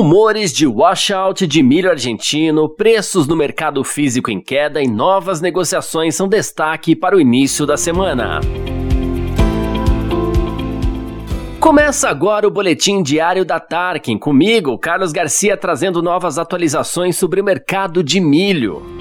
Rumores de washout de milho argentino, preços no mercado físico em queda e novas negociações são destaque para o início da semana. Começa agora o boletim diário da Tarkin, comigo, Carlos Garcia, trazendo novas atualizações sobre o mercado de milho.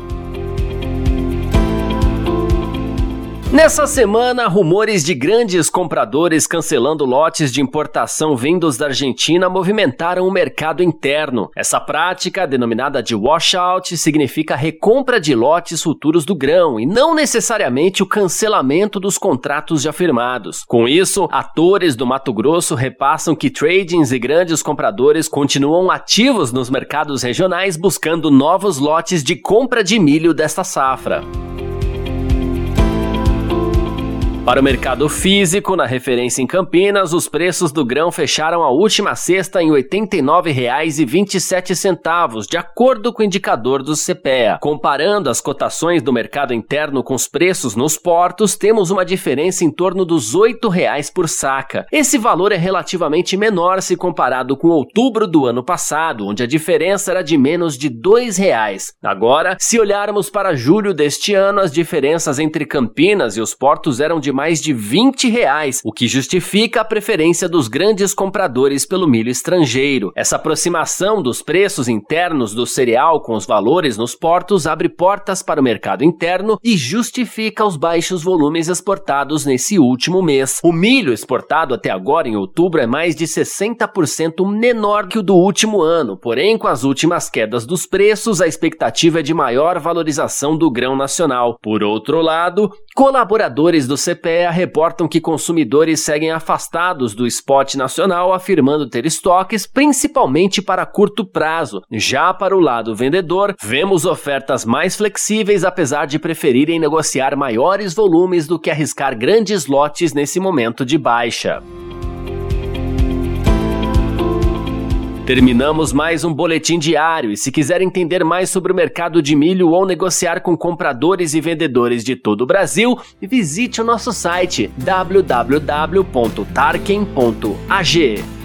Nessa semana, rumores de grandes compradores cancelando lotes de importação vindos da Argentina movimentaram o mercado interno. Essa prática, denominada de washout, significa recompra de lotes futuros do grão e não necessariamente o cancelamento dos contratos já firmados. Com isso, atores do Mato Grosso repassam que tradings e grandes compradores continuam ativos nos mercados regionais buscando novos lotes de compra de milho desta safra. Para o mercado físico, na referência em Campinas, os preços do grão fecharam a última sexta em R$ 89,27, de acordo com o indicador do CPEA. Comparando as cotações do mercado interno com os preços nos portos, temos uma diferença em torno dos R$ 8,00 por saca. Esse valor é relativamente menor se comparado com outubro do ano passado, onde a diferença era de menos de R$ 2,00. Agora, se olharmos para julho deste ano, as diferenças entre Campinas e os portos eram de mais de 20 reais, o que justifica a preferência dos grandes compradores pelo milho estrangeiro. Essa aproximação dos preços internos do cereal com os valores nos portos abre portas para o mercado interno e justifica os baixos volumes exportados nesse último mês. O milho exportado até agora em outubro é mais de 60% menor que o do último ano, porém com as últimas quedas dos preços, a expectativa é de maior valorização do grão nacional. Por outro lado, colaboradores do CPE CPEA reportam que consumidores seguem afastados do spot nacional, afirmando ter estoques principalmente para curto prazo. Já para o lado vendedor, vemos ofertas mais flexíveis, apesar de preferirem negociar maiores volumes do que arriscar grandes lotes nesse momento de baixa. Terminamos mais um boletim diário e se quiser entender mais sobre o mercado de milho ou negociar com compradores e vendedores de todo o Brasil, visite o nosso site www.tarken.ag.